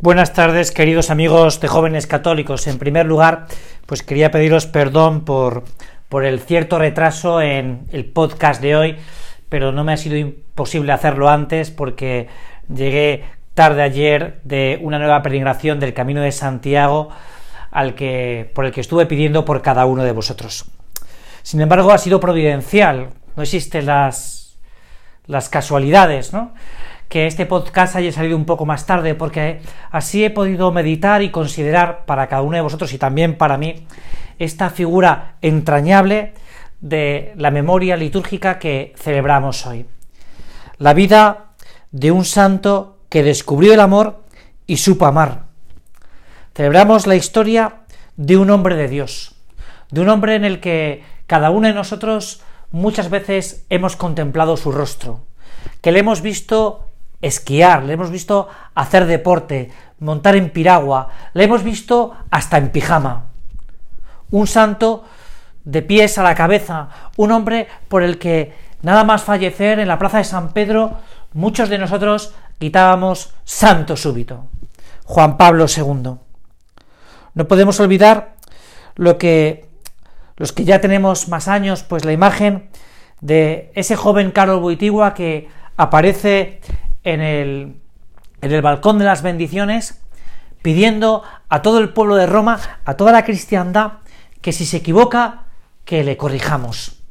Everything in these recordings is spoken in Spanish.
Buenas tardes, queridos amigos de jóvenes católicos. En primer lugar, pues quería pediros perdón por, por el cierto retraso en el podcast de hoy, pero no me ha sido imposible hacerlo antes porque llegué tarde ayer de una nueva peregrinación del Camino de Santiago al que, por el que estuve pidiendo por cada uno de vosotros. Sin embargo, ha sido providencial, no existen las, las casualidades, ¿no? Que este podcast haya salido un poco más tarde, porque así he podido meditar y considerar para cada uno de vosotros y también para mí esta figura entrañable de la memoria litúrgica que celebramos hoy. La vida de un santo que descubrió el amor y supo amar. Celebramos la historia de un hombre de Dios, de un hombre en el que cada uno de nosotros muchas veces hemos contemplado su rostro, que le hemos visto esquiar, le hemos visto hacer deporte, montar en piragua, le hemos visto hasta en pijama. Un santo de pies a la cabeza, un hombre por el que nada más fallecer en la plaza de San Pedro, muchos de nosotros quitábamos santo súbito. Juan Pablo II. No podemos olvidar lo que los que ya tenemos más años, pues la imagen de ese joven Carlos Boitigua que aparece en el, en el balcón de las bendiciones, pidiendo a todo el pueblo de Roma, a toda la cristiandad, que si se equivoca, que le corrijamos.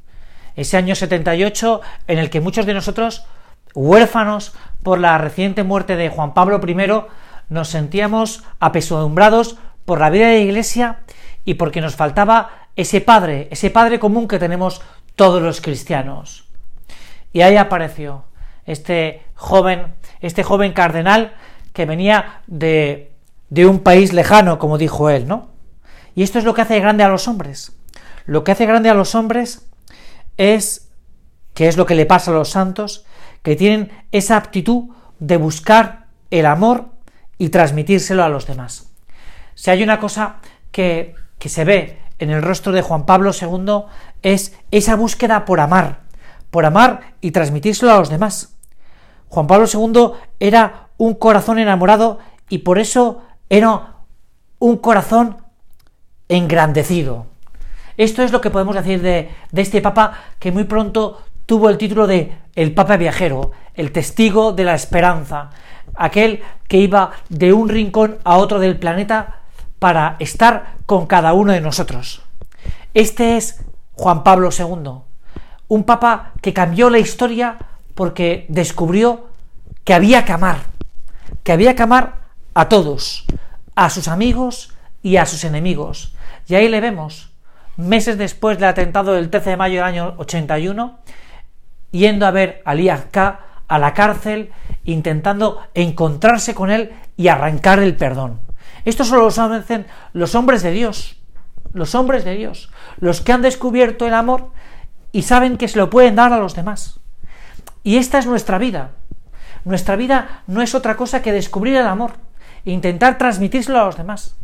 Ese año 78 en el que muchos de nosotros, huérfanos por la reciente muerte de Juan Pablo I, nos sentíamos apesadumbrados por la vida de la Iglesia y porque nos faltaba ese padre, ese padre común que tenemos todos los cristianos. Y ahí apareció este joven, este joven cardenal que venía de, de un país lejano, como dijo él, ¿no? Y esto es lo que hace grande a los hombres. Lo que hace grande a los hombres es, que es lo que le pasa a los santos, que tienen esa aptitud de buscar el amor y transmitírselo a los demás. Si hay una cosa que, que se ve en el rostro de Juan Pablo II es esa búsqueda por amar, por amar y transmitírselo a los demás. Juan Pablo II era un corazón enamorado y por eso era un corazón engrandecido. Esto es lo que podemos decir de, este Papa que muy pronto tuvo el título de el Papa viajero, el testigo de la esperanza, aquel que iba de un rincón a otro del planeta para estar con cada uno de nosotros. Este es Juan Pablo II, un Papa que cambió la historia porque descubrió que había que amar, que había que amar a todos, a sus amigos y a sus enemigos. Y ahí le vemos, meses después del atentado del 13 de mayo del año 81, yendo a ver a K a la cárcel, intentando encontrarse con él y arrancar el perdón. Esto solo lo saben los hombres de Dios, los hombres de Dios, los que han descubierto el amor y saben que se lo pueden dar a los demás. Y esta es nuestra vida. Nuestra vida no es otra cosa que descubrir el amor e intentar transmitírselo a los demás.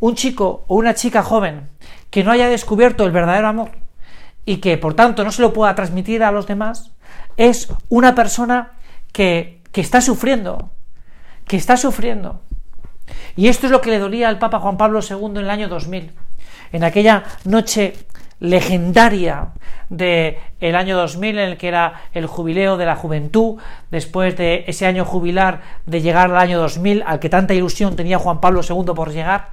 Un chico o una chica joven que no haya descubierto el verdadero amor y que por tanto no se lo pueda transmitir a los demás es una persona que, que está sufriendo, que está sufriendo. Y esto es lo que le dolía al Papa Juan Pablo II en el año 2000, en aquella noche legendaria del el año 2000 en el que era el jubileo de la juventud, después de ese año jubilar de llegar al año 2000 al que tanta ilusión tenía Juan Pablo II por llegar,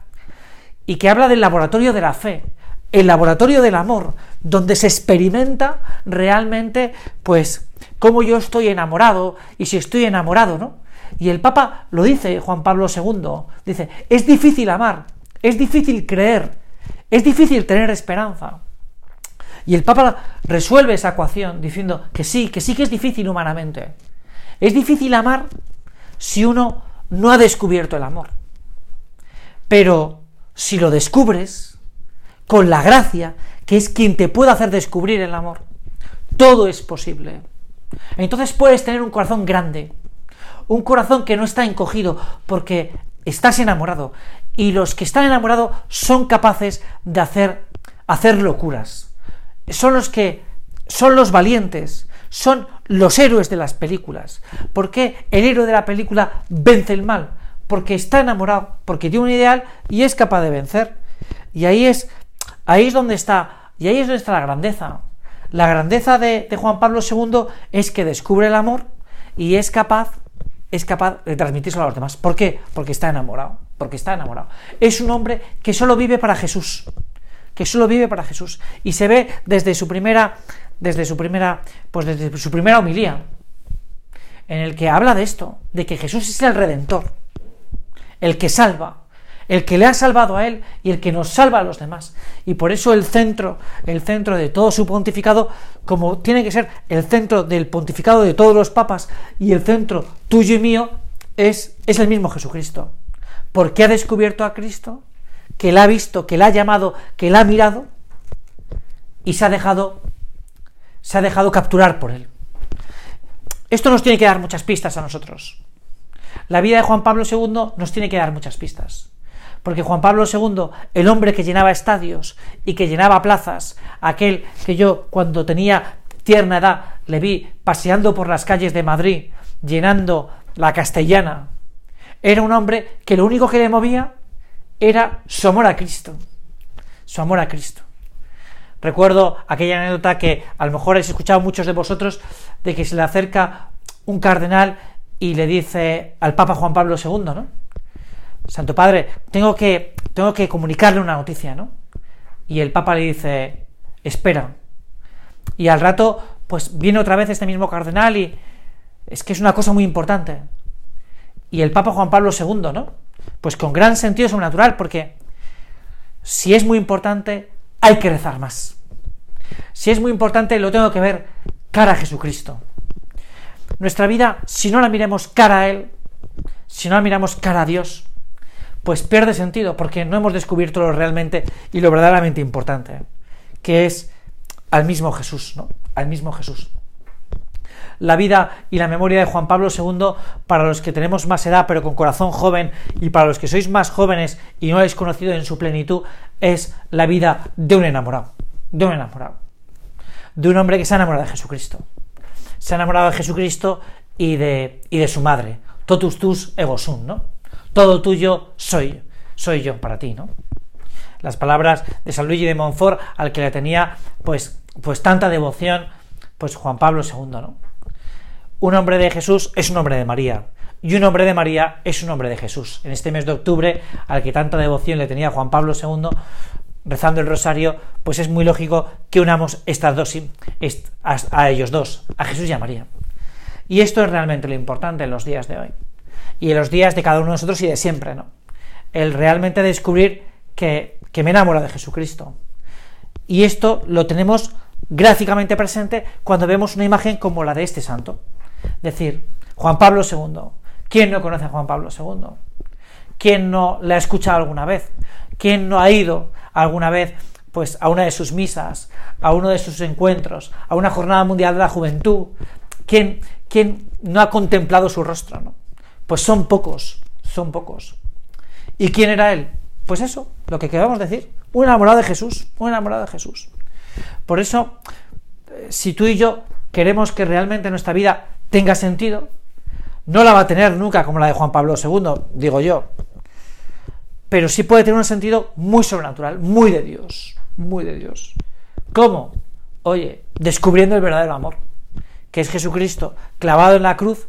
y que habla del laboratorio de la fe, el laboratorio del amor, donde se experimenta realmente, pues, cómo yo estoy enamorado y si estoy enamorado, ¿no? Y el Papa lo dice, Juan Pablo II, dice, es difícil amar, es difícil creer, es difícil tener esperanza. Y el Papa resuelve esa ecuación diciendo que sí, que sí que es difícil humanamente. Es difícil amar si uno no ha descubierto el amor. Pero si lo descubres, con la gracia, que es quien te puede hacer descubrir el amor, todo es posible. Entonces puedes tener un corazón grande, un corazón que no está encogido porque estás enamorado. Y los que están enamorados son capaces de hacer, hacer locuras son los que son los valientes, son los héroes de las películas. ¿Por qué el héroe de la película vence el mal? porque está enamorado, porque tiene un ideal y es capaz de vencer. Y ahí es, ahí es donde está, y ahí es donde está la grandeza. La grandeza de, de Juan Pablo II es que descubre el amor y es capaz, es capaz de transmitírselo a los demás. ¿Por qué? Porque está enamorado, porque está enamorado. Es un hombre que solo vive para Jesús, que solo vive para Jesús y se ve desde su primera, desde su primera, pues desde su primera homilía, en el que habla de esto, de que Jesús es el redentor, el que salva, el que le ha salvado a él y el que nos salva a los demás. Y por eso el centro, el centro de todo su pontificado, como tiene que ser el centro del pontificado de todos los papas y el centro tuyo y mío, es, es el mismo Jesucristo. Porque ha descubierto a Cristo, que la ha visto, que la ha llamado, que la ha mirado y se ha dejado se ha dejado capturar por él. Esto nos tiene que dar muchas pistas a nosotros. La vida de Juan Pablo II nos tiene que dar muchas pistas. Porque Juan Pablo II, el hombre que llenaba estadios y que llenaba plazas, aquel que yo cuando tenía tierna edad le vi paseando por las calles de Madrid, llenando la castellana, era un hombre que lo único que le movía era su amor a Cristo. Su amor a Cristo. Recuerdo aquella anécdota que a lo mejor habéis escuchado muchos de vosotros de que se le acerca un cardenal y le dice al Papa Juan Pablo II, ¿no? Santo Padre, tengo que, tengo que comunicarle una noticia, ¿no? Y el Papa le dice, espera. Y al rato, pues viene otra vez este mismo cardenal y es que es una cosa muy importante. Y el Papa Juan Pablo II, ¿no? Pues con gran sentido sobrenatural, porque si es muy importante, hay que rezar más. Si es muy importante, lo tengo que ver cara a Jesucristo. Nuestra vida, si no la miremos cara a Él, si no la miramos cara a Dios, pues pierde sentido porque no hemos descubierto lo realmente y lo verdaderamente importante, que es al mismo Jesús, ¿no? Al mismo Jesús. La vida y la memoria de Juan Pablo II, para los que tenemos más edad pero con corazón joven y para los que sois más jóvenes y no habéis conocido en su plenitud, es la vida de un enamorado, de un enamorado, de un hombre que se ha enamorado de Jesucristo. Se ha enamorado de Jesucristo y de, y de su madre, totus tus ego sum, ¿no? todo tuyo soy, soy yo para ti, ¿no? Las palabras de San Luigi de Montfort, al que le tenía pues, pues tanta devoción, pues Juan Pablo II, ¿no? Un hombre de Jesús es un hombre de María, y un hombre de María es un hombre de Jesús. En este mes de octubre, al que tanta devoción le tenía Juan Pablo II, rezando el rosario, pues es muy lógico que unamos estas dos a ellos dos, a Jesús y a María. Y esto es realmente lo importante en los días de hoy y en los días de cada uno de nosotros y de siempre, ¿no? El realmente descubrir que, que me enamora de Jesucristo. Y esto lo tenemos gráficamente presente cuando vemos una imagen como la de este santo. Decir, Juan Pablo II. ¿Quién no conoce a Juan Pablo II? ¿Quién no le ha escuchado alguna vez? ¿Quién no ha ido alguna vez pues a una de sus misas, a uno de sus encuentros, a una jornada mundial de la juventud? ¿Quién, quién no ha contemplado su rostro? ¿no? Pues son pocos, son pocos. ¿Y quién era él? Pues eso, lo que queremos decir, un enamorado de Jesús, un enamorado de Jesús. Por eso, eh, si tú y yo queremos que realmente nuestra vida tenga sentido, no la va a tener nunca como la de Juan Pablo II, digo yo, pero sí puede tener un sentido muy sobrenatural, muy de Dios, muy de Dios. ¿Cómo? Oye, descubriendo el verdadero amor, que es Jesucristo clavado en la cruz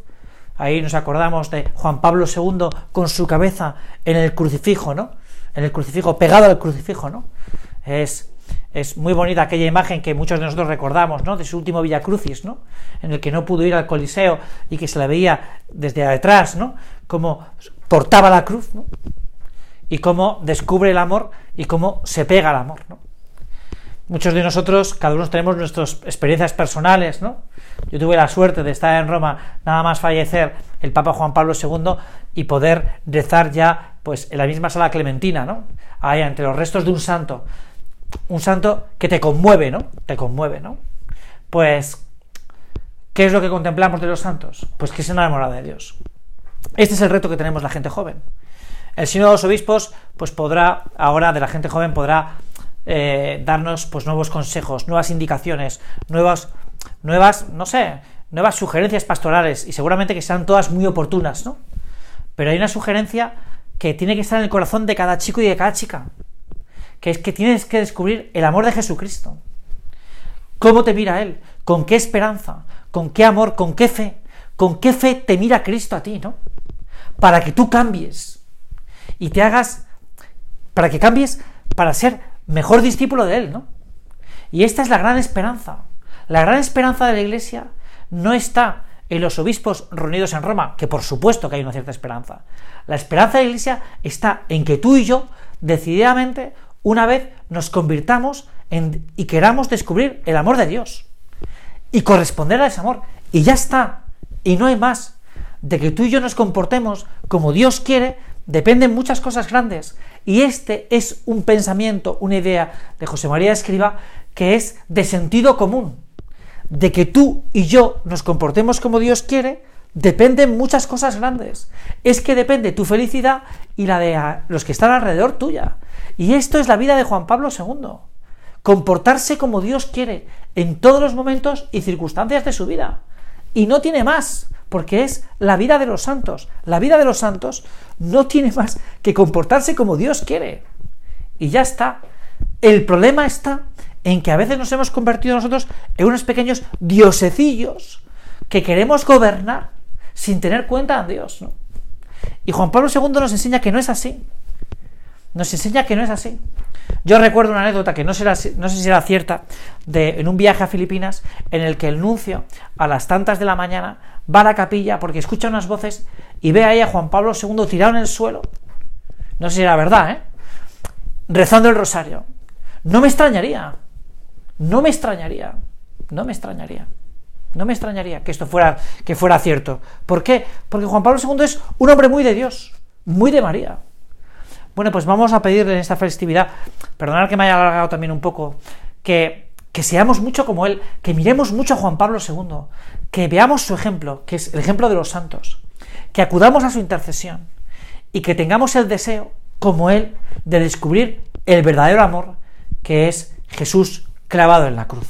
Ahí nos acordamos de Juan Pablo II con su cabeza en el crucifijo, ¿no? En el crucifijo, pegado al crucifijo, ¿no? Es, es muy bonita aquella imagen que muchos de nosotros recordamos, ¿no? De su último Villa Crucis, ¿no? En el que no pudo ir al Coliseo y que se la veía desde detrás, ¿no? Como portaba la cruz, ¿no? Y cómo descubre el amor y cómo se pega al amor, ¿no? Muchos de nosotros, cada uno tenemos nuestras experiencias personales, ¿no? Yo tuve la suerte de estar en Roma, nada más fallecer el Papa Juan Pablo II y poder rezar ya, pues, en la misma sala clementina, ¿no? Ahí, entre los restos de un santo. Un santo que te conmueve, ¿no? Te conmueve, ¿no? Pues, ¿qué es lo que contemplamos de los santos? Pues que se enamorado de Dios. Este es el reto que tenemos la gente joven. El Sínodo de los Obispos, pues podrá, ahora de la gente joven, podrá eh, darnos pues nuevos consejos, nuevas indicaciones, nuevas, nuevas, no sé, nuevas sugerencias pastorales y seguramente que sean todas muy oportunas, ¿no? Pero hay una sugerencia que tiene que estar en el corazón de cada chico y de cada chica, que es que tienes que descubrir el amor de Jesucristo. ¿Cómo te mira Él? ¿Con qué esperanza? ¿Con qué amor? ¿Con qué fe? ¿Con qué fe te mira Cristo a ti, no? Para que tú cambies y te hagas, para que cambies para ser mejor discípulo de Él, ¿no? Y esta es la gran esperanza. La gran esperanza de la Iglesia no está en los obispos reunidos en Roma, que por supuesto que hay una cierta esperanza. La esperanza de la Iglesia está en que tú y yo, decididamente, una vez nos convirtamos en, y queramos descubrir el amor de Dios y corresponder a ese amor. Y ya está. Y no hay más. De que tú y yo nos comportemos como Dios quiere, dependen muchas cosas grandes. Y este es un pensamiento, una idea de José María Escriba que es de sentido común. De que tú y yo nos comportemos como Dios quiere, dependen muchas cosas grandes. Es que depende tu felicidad y la de los que están alrededor tuya. Y esto es la vida de Juan Pablo II. Comportarse como Dios quiere en todos los momentos y circunstancias de su vida. Y no tiene más, porque es la vida de los santos. La vida de los santos no tiene más que comportarse como Dios quiere. Y ya está. El problema está en que a veces nos hemos convertido nosotros en unos pequeños diosecillos que queremos gobernar sin tener cuenta de Dios. Y Juan Pablo II nos enseña que no es así. Nos enseña que no es así. Yo recuerdo una anécdota que no, será, no sé si era cierta, de, en un viaje a Filipinas, en el que el nuncio, a las tantas de la mañana, va a la capilla porque escucha unas voces y ve ahí a Juan Pablo II tirado en el suelo. No sé si era verdad, ¿eh? Rezando el rosario. No me extrañaría. No me extrañaría. No me extrañaría. No me extrañaría que esto fuera, que fuera cierto. ¿Por qué? Porque Juan Pablo II es un hombre muy de Dios, muy de María. Bueno, pues vamos a pedirle en esta festividad, perdonad que me haya alargado también un poco, que, que seamos mucho como él, que miremos mucho a Juan Pablo II, que veamos su ejemplo, que es el ejemplo de los santos, que acudamos a su intercesión y que tengamos el deseo, como él, de descubrir el verdadero amor que es Jesús clavado en la cruz.